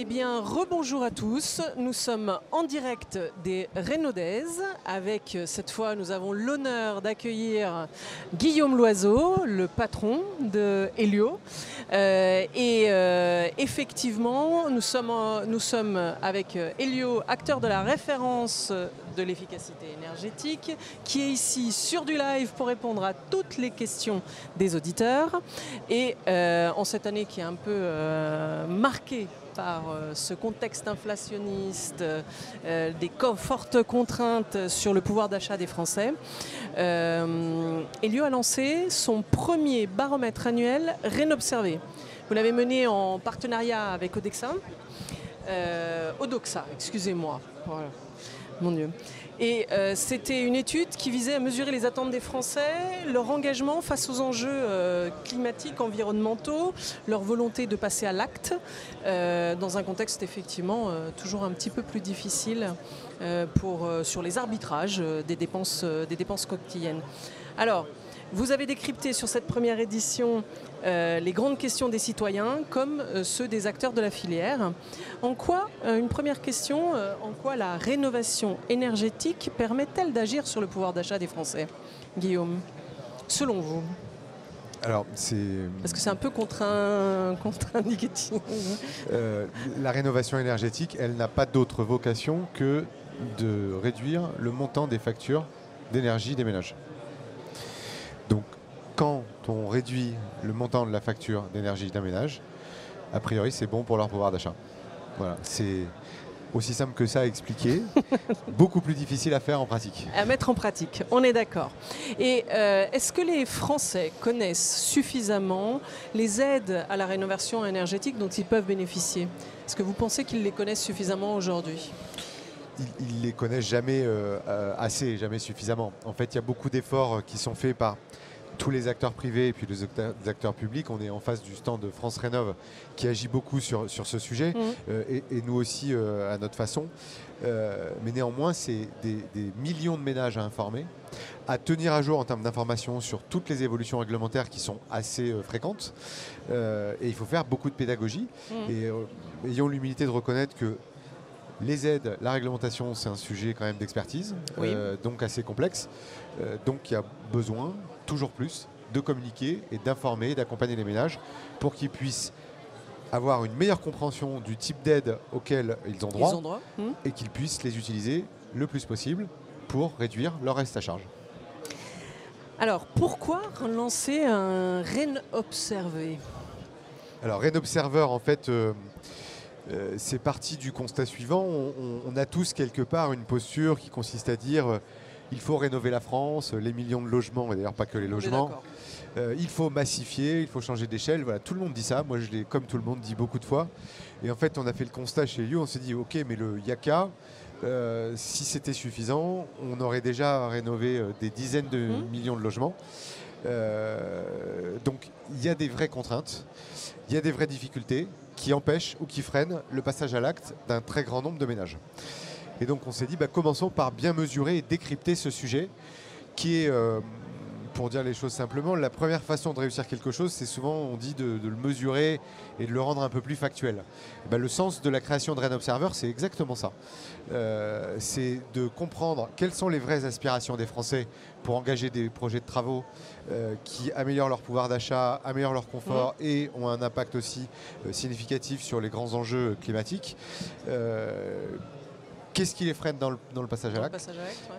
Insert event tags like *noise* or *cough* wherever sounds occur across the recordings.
Eh bien, rebonjour à tous. Nous sommes en direct des Rénaudaises. Avec euh, cette fois, nous avons l'honneur d'accueillir Guillaume Loiseau, le patron de Helio. Euh, et euh, effectivement, nous sommes, nous sommes avec Helio, acteur de la référence de l'efficacité énergétique, qui est ici sur du live pour répondre à toutes les questions des auditeurs. Et euh, en cette année qui est un peu euh, marquée par euh, ce contexte inflationniste, des fortes contraintes sur le pouvoir d'achat des Français, euh, Elio a lancé son premier baromètre annuel Rénobservé. Vous l'avez mené en partenariat avec Odexa, Odoxa, excusez-moi. Voilà. Mon Dieu. Et euh, c'était une étude qui visait à mesurer les attentes des Français, leur engagement face aux enjeux euh, climatiques, environnementaux, leur volonté de passer à l'acte, euh, dans un contexte effectivement toujours un petit peu plus difficile pour, sur les arbitrages des, dépenses, des. Alors, vous avez décrypté sur cette première édition euh, les grandes questions des citoyens comme euh, ceux des acteurs de la filière. En quoi, euh, une première question, en quoi la rénovation énergétique permet-elle d'agir sur le pouvoir d'achat des Français? Guillaume, selon vous? Alors, c'est Parce que c'est un peu contraint, *laughs* contre-indicatif. la rénovation énergétique, elle n'a pas d'autre vocation que de réduire le montant des factures d'énergie des ménages. Donc, quand on réduit le montant de la facture d'énergie d'un ménage, a priori, c'est bon pour leur pouvoir d'achat. Voilà, c'est aussi simple que ça à expliquer, *laughs* beaucoup plus difficile à faire en pratique. à mettre en pratique, on est d'accord. Et euh, est-ce que les Français connaissent suffisamment les aides à la rénovation énergétique dont ils peuvent bénéficier? Est-ce que vous pensez qu'ils les connaissent suffisamment aujourd'hui? Ils ne les connaissent jamais euh, euh, assez, jamais suffisamment. En fait, il y a beaucoup d'efforts euh, qui sont faits par tous les acteurs privés et puis les acteurs, les acteurs publics. On est en face du stand de France Rénov qui agit beaucoup sur, sur ce sujet euh, et, et nous aussi euh, à notre façon. Euh, mais néanmoins, c'est des, des millions de ménages à informer, à tenir à jour en termes d'information sur toutes les évolutions réglementaires qui sont assez fréquentes. Et il faut faire beaucoup de pédagogie. Mhm. Et ayons l'humilité de reconnaître que les aides, la réglementation, c'est un sujet quand même d'expertise, Oui. euh, donc assez complexe. Euh, donc il y a besoin, toujours plus, de communiquer et d'informer, d'accompagner les ménages pour qu'ils puissent avoir une meilleure compréhension du type d'aide auquel ils ont droit Ils ont droit Hmm et qu'ils puissent les utiliser le plus possible pour réduire leur reste à charge. Alors, pourquoi lancer un REN observé Alors, Rain Observer, en fait, euh, euh, c'est parti du constat suivant. On, on- on a tous quelque part une posture qui consiste à dire euh, il faut rénover la France, les millions de logements, et d'ailleurs pas que les logements. Euh, il faut massifier, il faut changer d'échelle. Voilà, tout le monde dit ça. Moi, je l'ai, comme tout le monde, dit beaucoup de fois. Et en fait, on a fait le constat chez lui. On s'est dit, ok, mais le Yaka, euh, si c'était suffisant, on aurait déjà rénové des dizaines de Mhm. millions de logements. Euh, donc, il y a des vraies contraintes, il y a des vraies difficultés qui empêchent ou qui freinent le passage à l'acte d'un très grand nombre de ménages. Et donc, on s'est dit, bah, commençons par bien mesurer et décrypter ce sujet qui est, euh, pour dire les choses simplement, la première façon de réussir quelque chose, c'est souvent, on dit, de, de le mesurer et de le rendre un peu plus factuel. Eh ben, le sens de la création de Rain Observer, c'est exactement ça. Euh, c'est de comprendre quelles sont les vraies aspirations des Français pour engager des projets de travaux euh, qui améliorent leur pouvoir d'achat, améliorent leur confort et ont un impact aussi euh, significatif sur les grands enjeux climatiques. Qu'est-ce qui les freine dans le, dans le passage à l'acte ouais.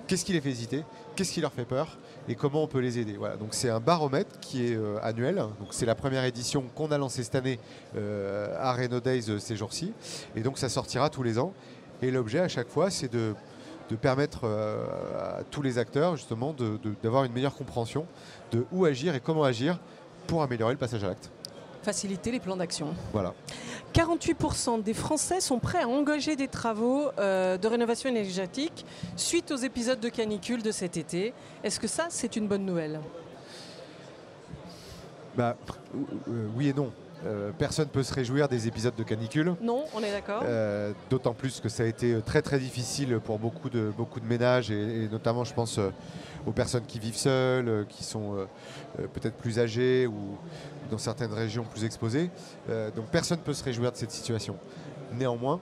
Qu'est-ce qui les fait hésiter Qu'est-ce qui leur fait peur Et comment on peut les aider Voilà, donc c'est un baromètre qui est euh, annuel. Donc c'est la première édition qu'on a lancée cette année euh, à Reno Days euh, ces jours-ci. Et donc ça sortira tous les ans. Et l'objet à chaque fois, c'est de, de permettre à tous les acteurs justement d'avoir une meilleure compréhension de où agir et comment agir pour améliorer le passage à l'acte. Faciliter les plans d'action. Voilà. 48% des Français sont prêts à engager des travaux euh, de rénovation énergétique suite aux épisodes de canicule de cet été. Est-ce que ça, c'est une bonne nouvelle? Bah, euh, oui et non. Euh, personne ne peut se réjouir des épisodes de canicule. Non, on est d'accord Euh, D'autant plus que ça a été euh, très très difficile pour beaucoup de, beaucoup de ménages et, et notamment je pense euh, aux personnes qui vivent seules, qui sont peut-être plus âgées ou dans certaines régions plus exposées. Donc personne ne peut se réjouir de cette situation. Néanmoins,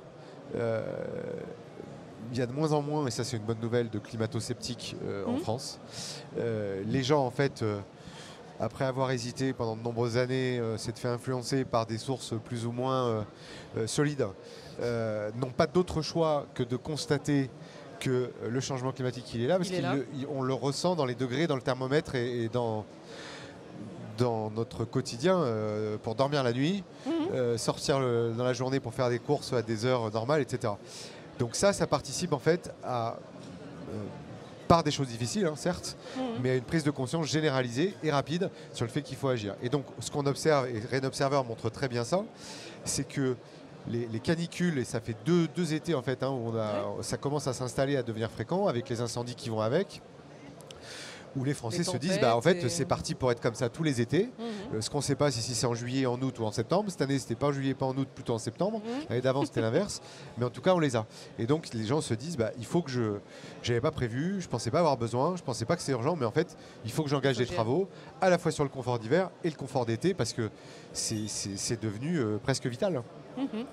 il y a de moins en moins, et ça c'est une bonne nouvelle, de climato-sceptiques en Mhm. France. Les gens, en fait, après avoir hésité pendant de nombreuses années, euh, s'être fait influencer par des sources plus ou moins euh, euh, solides, euh, n'ont pas d'autre choix que de constater que le changement climatique il est là, parce qu'on le ressent dans les degrés, dans le thermomètre et, et dans, dans notre quotidien euh, pour dormir la nuit, Mhm. euh, sortir le- dans la journée pour faire des courses à des heures normales, etc. Donc ça, ça participe en fait à, euh, par des choses difficiles, hein, certes, Mhm. mais à une prise de conscience généralisée et rapide sur le fait qu'il faut agir. Et donc, ce qu'on observe, et Rain Observer montre très bien ça, c'est que les, les canicules, et ça fait deux, deux étés en fait, hein, où on a, ça commence à s'installer, à devenir fréquent, avec les incendies qui vont avec, où les Français Les se disent, bah, en fait, et- c'est parti pour être comme ça tous les étés. Mhm. Euh, ce qu'on ne sait pas, c'est si c'est en juillet, en août ou en septembre. Cette année, c'était pas en juillet, pas en août, plutôt en septembre. Mhm. L'année d'avant, c'était l'inverse. Mais en tout cas, on les a. Et donc, les gens se disent, bah, il faut que je. J'avais pas prévu, je pensais pas avoir besoin, je pensais pas que c'est urgent, mais en fait, il faut que j'engage des travaux, à la fois sur le confort d'hiver et le confort d'été, parce que c'est devenu euh, presque vital. Mhm.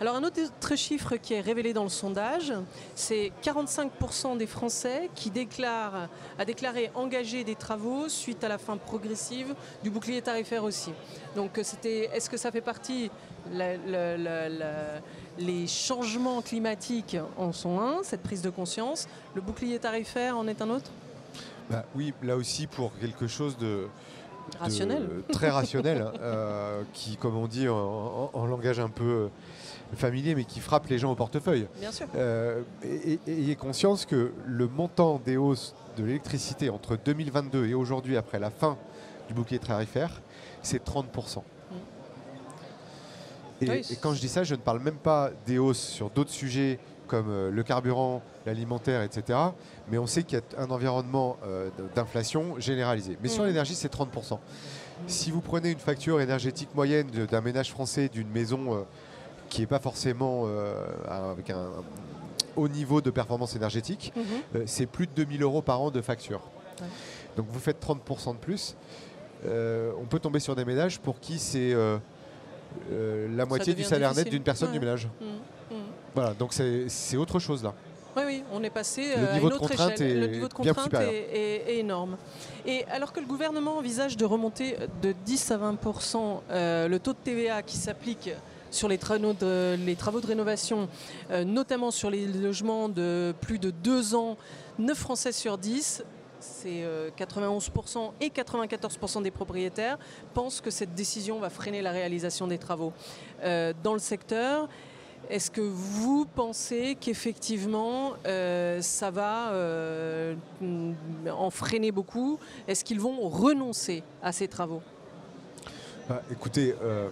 Alors un autre chiffre qui est révélé dans le sondage, c'est 45% des Français qui déclarent, a déclaré engager des travaux suite à la fin progressive du bouclier tarifaire aussi. Donc c'était, est-ce que ça fait partie les changements climatiques en sont un, cette prise de conscience. Le bouclier tarifaire en est un autre? Bah, oui, là aussi, pour quelque chose de. De- Rationnel. très rationnel, hein, euh, qui, comme on dit en, en- en langage un peu euh, familier, mais qui frappe les gens au portefeuille. Bien sûr. Euh, et, et- ayez conscience que le montant des hausses de l'électricité entre 2022 et aujourd'hui, après la fin du bouclier tarifaire, c'est 30%. Et, quand je dis ça, je ne parle même pas des hausses sur d'autres sujets comme euh, le carburant, l'alimentaire, etc. Mais on sait qu'il y a un environnement euh, d'inflation généralisé. Mais sur Mhm. l'énergie, c'est 30%. Si vous prenez une facture énergétique moyenne d'un ménage français, d'une maison euh, qui n'est pas forcément avec un haut niveau de performance énergétique, Mhm. euh, c'est plus de 2000 euros par an de facture. Ouais. Donc vous faites 30% de plus. On peut tomber sur des ménages pour qui c'est la moitié du salaire net d'une personne Ouais. du ménage. Mhm. Mhm. Voilà, donc c'est autre chose là. Oui, oui, on est passé Le euh, à niveau une de autre contrainte échelle. est le niveau de contrainte est, est- est énorme. Et alors que le gouvernement envisage de remonter de 10 à 20% euh, le taux de TVA qui s'applique sur les travaux de, les travaux de rénovation, euh, notamment sur les logements de plus de 2 ans, 9 Français sur 10, c'est euh, 91% et 94% des propriétaires pensent que cette décision va freiner la réalisation des travaux euh, dans le secteur. Est-ce que vous pensez qu'effectivement euh, ça va euh, en freiner beaucoup? Est-ce qu'ils vont renoncer à ces travaux? Bah, écoutez, euh,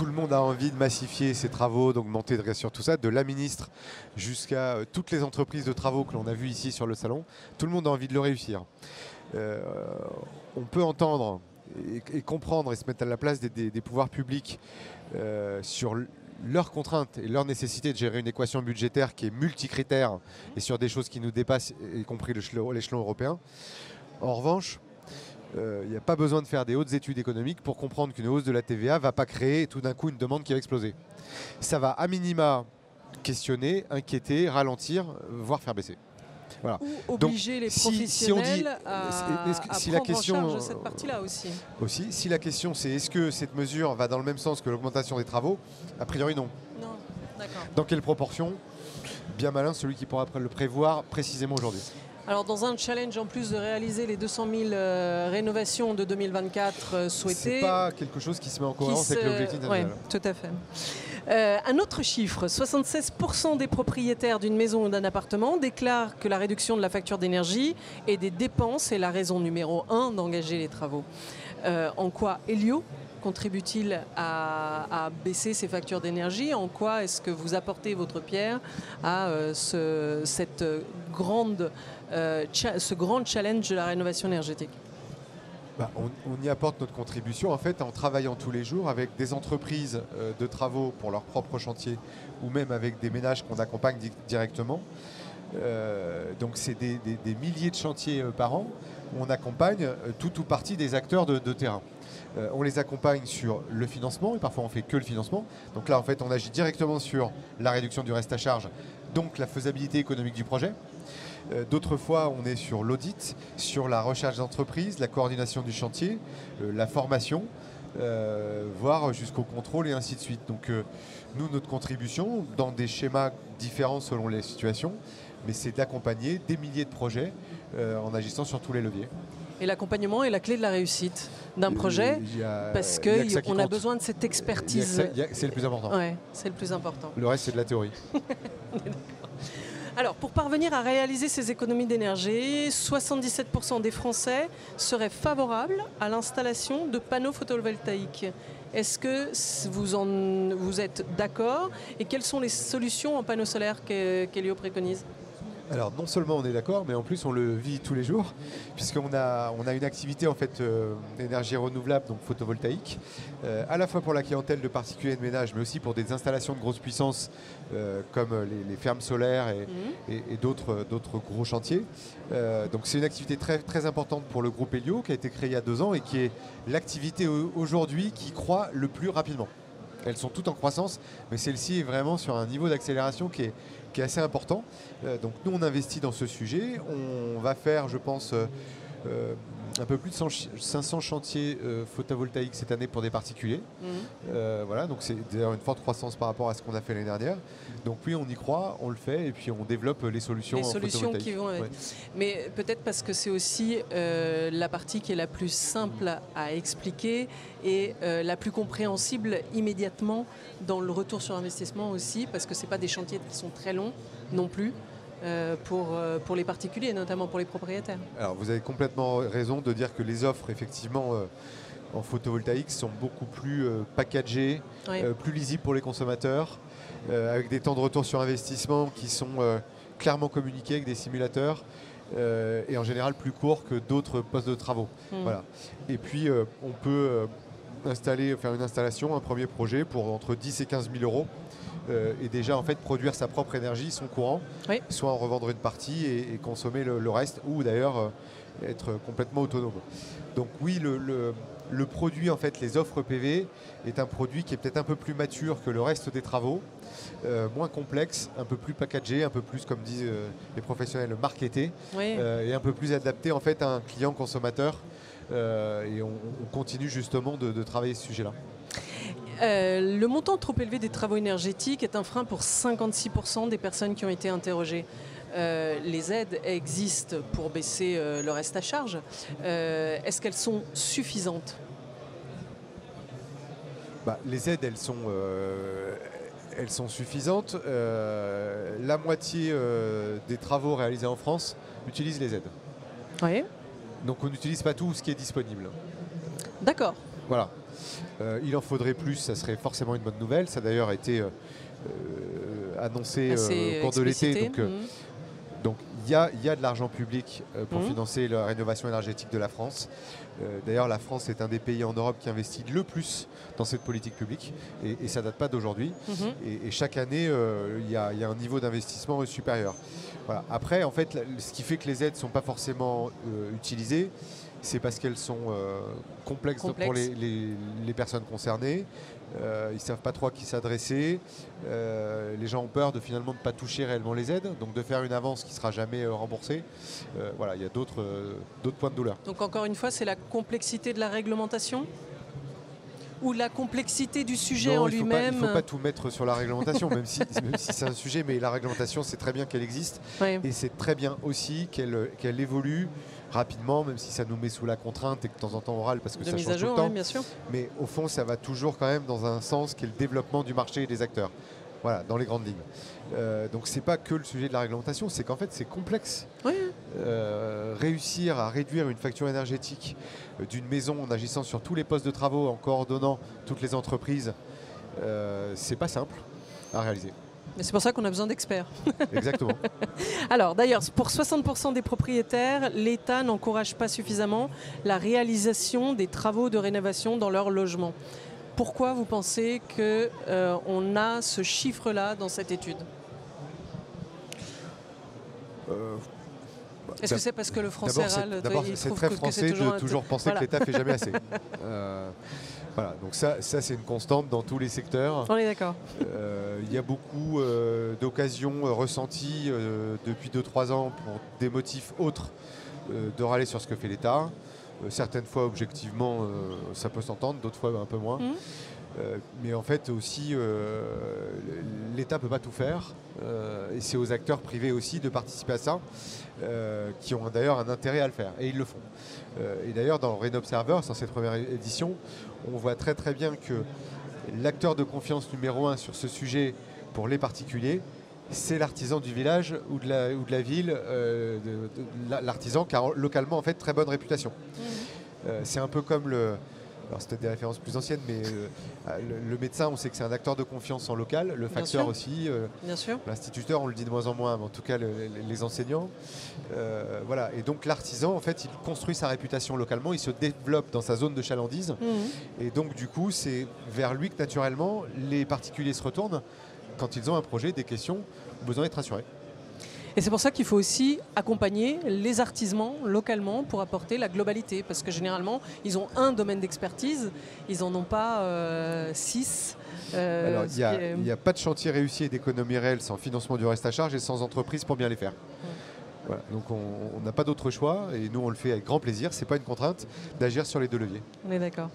tout le monde a envie de massifier ses travaux, d'augmenter de sur tout ça, de la ministre jusqu'à euh, toutes les entreprises de travaux que l'on a vues ici sur le salon. Tout le monde a envie de le réussir. Euh, on peut entendre et, comprendre et se mettre à la place des, pouvoirs publics euh, sur leurs contraintes et leur nécessité de gérer une équation budgétaire qui est multicritère et sur des choses qui nous dépassent, y compris l'échelon européen. En revanche, euh, il n'y a pas besoin de faire des hautes études économiques pour comprendre qu'une hausse de la TVA ne va pas créer tout d'un coup une demande qui va exploser. Ça va à minima questionner, inquiéter, ralentir, euh, voire faire baisser. Ou obliger les si- si on dit- professionnels à, est-ce que- à si la question, en charge euh, cette partie-là aussi Aussi, si la question c'est est-ce que cette mesure va dans le même sens que l'augmentation des travaux, a priori non. Non, d'accord. Dans quelle proportion? Bien malin celui qui pourra le prévoir précisément aujourd'hui. Alors dans un challenge en plus de réaliser les 200 000 euh, rénovations de 2024 euh, C'est souhaitées, pas quelque chose qui se met en cohérence avec l'objectif national. tout à fait. Euh, un autre chiffre, 76% des propriétaires d'une maison ou d'un appartement déclarent que la réduction de la facture d'énergie et des dépenses est la raison numéro un d'engager les travaux. Euh, en quoi Helio contribue-t-il à, à baisser ses factures d'énergie? En quoi est-ce que vous apportez votre pierre à ce, cette grande, ce grand challenge de la rénovation énergétique Bah, on, y apporte notre contribution en fait en travaillant tous les jours avec des entreprises euh, de travaux pour leurs propres chantiers ou même avec des ménages qu'on accompagne di- directement donc c'est des, milliers de chantiers par an où on accompagne tout ou partie des acteurs de, terrain. on les accompagne sur le financement et parfois on fait que le financement. Donc là en fait on agit directement sur la réduction du reste à charge, donc la faisabilité économique du projet. Euh, d'autres fois, on est sur l'audit, sur la recherche d'entreprise, la coordination du chantier, euh, la formation, euh, voire jusqu'au contrôle et ainsi de suite. Donc nous, notre contribution, dans des schémas différents selon les situations, mais c'est d'accompagner des milliers de projets en agissant sur tous les leviers. Et l'accompagnement est la clé de la réussite d'un projet parce qu'on a, a besoin de cette expertise. C'est le plus important. Ouais, c'est le plus important. Le reste, c'est de la théorie. *laughs* Alors, pour parvenir à réaliser ces économies d'énergie, 77% des Français seraient favorables à l'installation de panneaux photovoltaïques. Est-ce que vous, vous êtes d'accord? Et quelles sont les solutions en panneaux solaires qu'Elio préconise? Alors non seulement on est d'accord, mais en plus on le vit tous les jours, puisqu'on a, on a une activité en fait euh, énergie renouvelable, donc photovoltaïque, euh, à la fois pour la clientèle de particuliers et de ménages, mais aussi pour des installations de grosse puissance euh, comme les, fermes solaires et, mhm. d'autres, d'autres gros chantiers. donc c'est une activité très, très importante pour le groupe Helio qui a été créé il y a deux ans et qui est l'activité aujourd'hui qui croît le plus rapidement. Elles sont toutes en croissance, mais celle-ci est vraiment sur un niveau d'accélération qui est, qui est assez important. Euh, donc nous, on investit dans ce sujet. On va faire, je pense, euh, euh, un peu plus de 500 chantiers photovoltaïques cette année pour des particuliers. Mhm. voilà, donc c'est d'ailleurs une forte croissance par rapport à ce qu'on a fait l'année dernière. Donc oui, on y croit, on le fait et puis on développe les solutions. Les solutions qui vont. Mais peut-être parce que c'est aussi la partie qui est la plus simple à expliquer et la plus compréhensible immédiatement dans le retour sur investissement aussi, parce que ce pas des chantiers qui sont très longs non plus. Euh, pour, euh, pour les particuliers, notamment pour les propriétaires. Alors vous avez complètement raison de dire que les offres, effectivement, euh, en photovoltaïque sont beaucoup plus packagées, plus lisibles pour les consommateurs, avec des temps de retour sur investissement qui sont clairement communiqués avec des simulateurs. et en général plus courts que d'autres postes de travaux. Hmm. Voilà. Et puis on peut installer, faire une installation, un premier projet pour entre 10 et 15 000 euros. Euh, et déjà en fait produire sa propre énergie, son courant, soit en revendre une partie et, consommer le, reste, ou d'ailleurs euh, être complètement autonome. Donc oui, le, produit, en fait, les offres PV, est un produit qui est peut-être un peu plus mature que le reste des travaux, euh, moins complexe, un peu plus packagé, un peu plus, comme disent les professionnels, marketé, et un peu plus adapté en fait à un client consommateur. et on, continue justement de travailler ce sujet-là. Euh, le montant trop élevé des travaux énergétiques est un frein pour 56% des personnes qui ont été interrogées. Euh, les aides existent pour baisser euh, le reste à charge. Est-ce qu'elles sont suffisantes? Bah, Les aides, elles sont, elles sont suffisantes. la moitié des travaux réalisés en France utilisent les aides. Oui. Donc on n'utilise pas tout ce qui est disponible. D'accord. Voilà. Euh, il en faudrait plus, ça serait forcément une bonne nouvelle. Ça a d'ailleurs été euh, euh, annoncé au cours de l'été. Donc. Il y, a, de l'argent public pour mhm. financer la rénovation énergétique de la France. D'ailleurs, la France est un des pays en Europe qui investit le plus dans cette politique publique et, ça ne date pas d'aujourd'hui. Mhm. Et, chaque année, il y, a un niveau d'investissement supérieur. Après, en fait, ce qui fait que les aides ne sont pas forcément utilisées, c'est parce qu'elles sont euh, complexes, pour les, personnes concernées. Euh, ils ne savent pas trop à qui s'adresser. Euh, les gens ont peur de finalement ne pas toucher réellement les aides, donc de faire une avance qui ne sera jamais remboursée. voilà, il y a d'autres points de douleur. Donc encore une fois, c'est la complexité de la réglementation ou la complexité du sujet en lui-même Il ne faut pas tout mettre sur la réglementation, *laughs* même si, c'est un sujet, mais la réglementation, c'est très bien qu'elle existe. Et c'est très bien aussi qu'elle évolue rapidement, même si ça nous met sous la contrainte et que de temps en temps on râle parce que ça change tout le temps. bien sûr. Mais au fond, ça va toujours quand même dans un sens qui est le développement du marché et des acteurs. Voilà, dans les grandes lignes. Euh, donc c'est pas que le sujet de la réglementation, c'est qu'en fait c'est complexe. Euh, réussir à réduire une facture énergétique euh, d'une maison en agissant sur tous les postes de travaux, en coordonnant toutes les entreprises, euh, c'est pas simple à réaliser c'est pour ça qu'on a besoin d'experts. *laughs* Exactement. Alors d'ailleurs, pour 60% des propriétaires, l'État n'encourage pas suffisamment la réalisation des travaux de rénovation dans leur logement. Pourquoi vous pensez qu'on euh, a ce chiffre-là dans cette étude? Est-ce que c'est parce que le français D'abord, c'est- très que- français de toujours penser Voilà. que l'État fait jamais assez. *laughs* Euh, voilà, donc ça, ça c'est une constante dans tous les secteurs. On est d'accord. Euh, Il y a beaucoup euh, d'occasions euh, ressenties euh, depuis 2-3 ans pour des motifs autres de râler sur ce que fait l'État. Certaines fois, objectivement, ça peut s'entendre, d'autres fois un peu moins. Mhm. Euh, mais en fait aussi, euh, l'État ne peut pas tout faire. euh, et c'est aux acteurs privés aussi de participer à ça, qui ont d'ailleurs un intérêt à le faire. Et ils le font. Et d'ailleurs, dans Rain Observer, dans cette première édition, on voit très très bien que l'acteur de confiance numéro un sur ce sujet pour les particuliers, c'est l'artisan du village ou de la, ou de la ville, l'artisan qui a localement en fait très bonne réputation. Euh, c'est un peu comme le. Alors c'était des références plus anciennes, mais euh, le, le médecin, on sait que c'est un acteur de confiance en local, le facteur aussi, euh, l'instituteur, on le dit de moins en moins, mais en tout cas le- le- les enseignants. Euh, voilà. Et donc l'artisan, en fait, il construit sa réputation localement, il se développe dans sa zone de chalandise. Mhm. Et donc, du coup, c'est vers lui que naturellement les particuliers se retournent quand ils ont un projet, des questions, besoin d'être assurés. Et c'est pour ça qu'il faut aussi accompagner les artisans localement pour apporter la globalité. Parce que généralement, ils ont un domaine d'expertise, ils n'en ont pas euh, six. euh, Alors, il n'y est- a pas de chantier réussi et d'économie réelle sans financement du reste à charge et sans entreprise pour bien les faire. Voilà. Donc, on n'a pas d'autre choix et nous, on le fait avec grand plaisir. Ce n'est pas une contrainte d'agir sur les deux leviers. On est d'accord.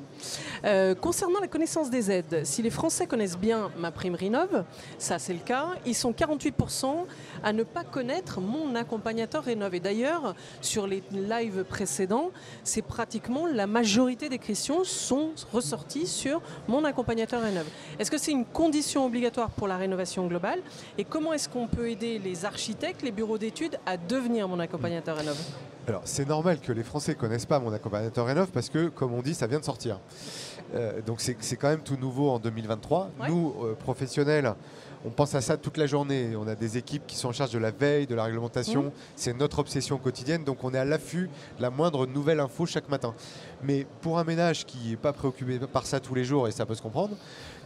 Euh, concernant la connaissance des aides, si les Français connaissent bien ma prime Rénov, ça c'est le cas, ils sont 48% à ne pas connaître mon accompagnateur Rénov. Et d'ailleurs, sur les lives précédents, c'est pratiquement la majorité des questions sont ressorties sur mon accompagnateur Rénov. Est-ce que c'est une condition obligatoire pour la rénovation globale? Et comment est-ce qu'on peut aider les architectes, les bureaux d'études à devenir mon accompagnateur Rénov Alors, c'est normal que les Français ne connaissent pas mon accompagnateur Rénov parce que, comme on dit, ça vient de sortir. Euh, donc, c'est quand même tout nouveau en 2023. Ouais. Nous, euh, professionnels, on pense à ça toute la journée. On a des équipes qui sont en charge de la veille, de la réglementation. Mhm. C'est notre obsession quotidienne. Donc, on est à l'affût de la moindre nouvelle info chaque matin. Mais pour un ménage qui n'est pas préoccupé par ça tous les jours, et ça peut se comprendre,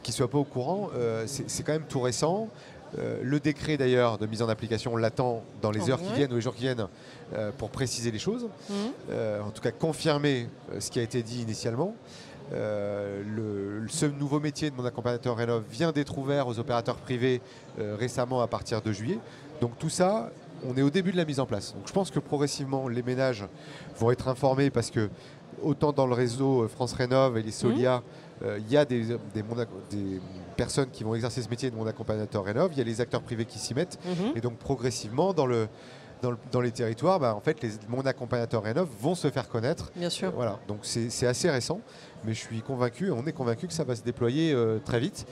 qui ne soit pas au courant, euh, c'est quand même tout récent. Euh, le décret d'ailleurs de mise en application, on l'attend dans les Oh, heures qui viennent ou les jours qui viennent euh, pour préciser les choses. Mhm. Euh, en tout cas confirmer ce qui a été dit initialement. Le, ce nouveau métier de mon accompagnateur Rénov vient d'être ouvert aux opérateurs privés récemment à partir de juillet. Donc tout ça, on est au début de la mise en place. Donc je pense que progressivement les ménages vont être informés parce que autant dans le réseau euh, France Rénov et les Solia, euh, il y a des, personnes qui vont exercer ce métier de mon accompagnateur Rénov, il y a les acteurs privés qui s'y mettent. Mhm. Et donc progressivement, dans, le, dans, le- dans les territoires, bah, en fait, les, mon accompagnateur Rénov vont se faire connaître. Bien sûr. Voilà, donc c'est assez récent, mais je suis convaincu, on est convaincu que ça va se déployer euh, très vite.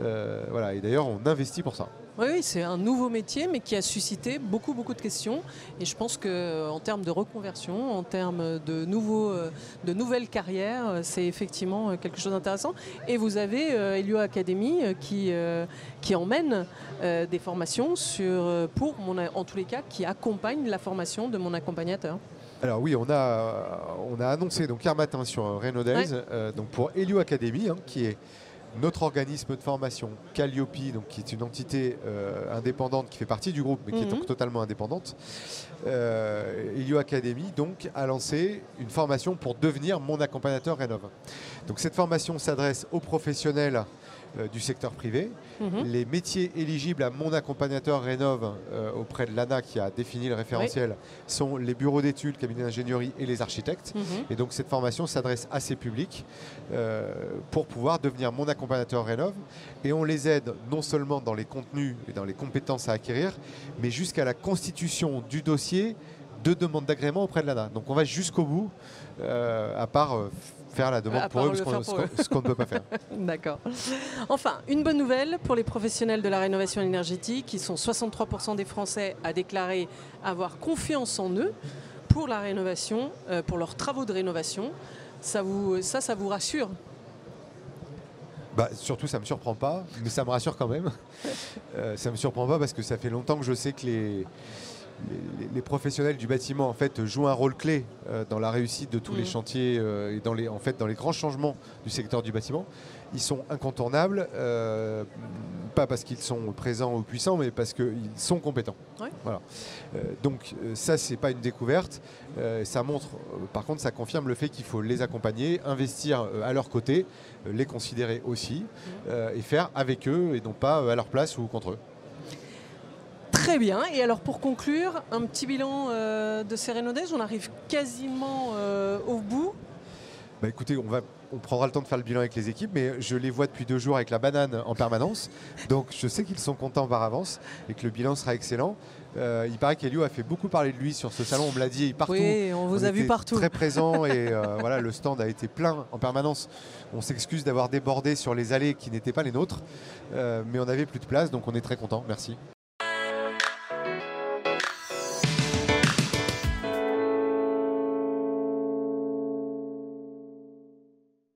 Euh, voilà, et d'ailleurs, on investit pour ça. Oui, oui, c'est un nouveau métier, mais qui a suscité beaucoup, beaucoup de questions. Et je pense qu'en termes de reconversion, en termes de, nouveaux, euh, de nouvelles carrières, euh, c'est effectivement euh, quelque chose d'intéressant. Et vous avez euh, Elio Academy euh, qui, euh, qui emmène euh, des formations sur, euh, pour, mon, en tous les cas, qui accompagne la formation de mon accompagnateur. Alors oui, on a, on a annoncé donc hier matin sur euh, Renault Days, euh, donc pour Helio Academy, hein, qui est notre organisme de formation, Calliope, donc qui est une entité euh, indépendante qui fait partie du groupe, mais qui est Mhm. donc totalement indépendante. Euh, Helio Academy donc a lancé une formation pour devenir mon accompagnateur Rénov. Donc cette formation s'adresse aux professionnels euh, du secteur privé, Mhm. les métiers éligibles à mon accompagnateur Rénov euh, auprès de l'ANA qui a défini le référentiel sont les bureaux d'études, cabinets d'ingénierie et les architectes. Mhm. Et donc cette formation s'adresse à ces publics euh, pour pouvoir devenir mon accompagnateur Rénov. Et on les aide non seulement dans les contenus et dans les compétences à acquérir, mais jusqu'à la constitution du dossier de demande d'agrément auprès de l'ANA. Donc on va jusqu'au bout, euh, à part euh, faire la demande À pour eux, le ce qu'on- faire ce pour qu'on ce qu'on ne peut pas faire. *laughs* D'accord. Enfin, une bonne nouvelle pour les professionnels de la rénovation énergétique, qui sont 63% des Français à déclarer avoir confiance en eux pour la rénovation, euh, pour leurs travaux de rénovation. Ça, vous, ça, ça vous rassure? Bah, surtout, ça ne me surprend pas, mais ça me rassure quand même. *laughs* Euh, ça ne me surprend pas parce que ça fait longtemps que je sais que les, les, les professionnels du bâtiment en fait, jouent un rôle clé euh, dans la réussite de tous les Mhm. chantiers euh, et dans les, en fait, dans les grands changements du secteur du bâtiment. Ils sont incontournables. Euh, pas parce qu'ils sont présents ou puissants, mais parce qu'ils sont compétents. Ouais. Voilà. Donc ça, c'est pas une découverte. Ça montre, par contre, ça confirme le fait qu'il faut les accompagner, investir à leur côté, les considérer aussi, euh, et faire avec eux et non pas à leur place ou contre eux. Très bien. Et alors pour conclure, un petit bilan euh, de Renaudaises. On arrive quasiment euh, au bout. Bah écoutez, on, va, on prendra le temps de faire le bilan avec les équipes, mais je les vois depuis deux jours avec la banane en permanence. Donc je sais qu'ils sont contents par avance et que le bilan sera excellent. Euh, il paraît qu'Elio a fait beaucoup parler de lui sur ce salon, on me l'a dit partout. Oui, on vous On a vu partout. Très présent *laughs* et euh, voilà, le stand a été plein en permanence. On s'excuse d'avoir débordé sur les allées qui n'étaient pas les nôtres, euh, mais on n'avait plus de place, donc on est très content. Merci.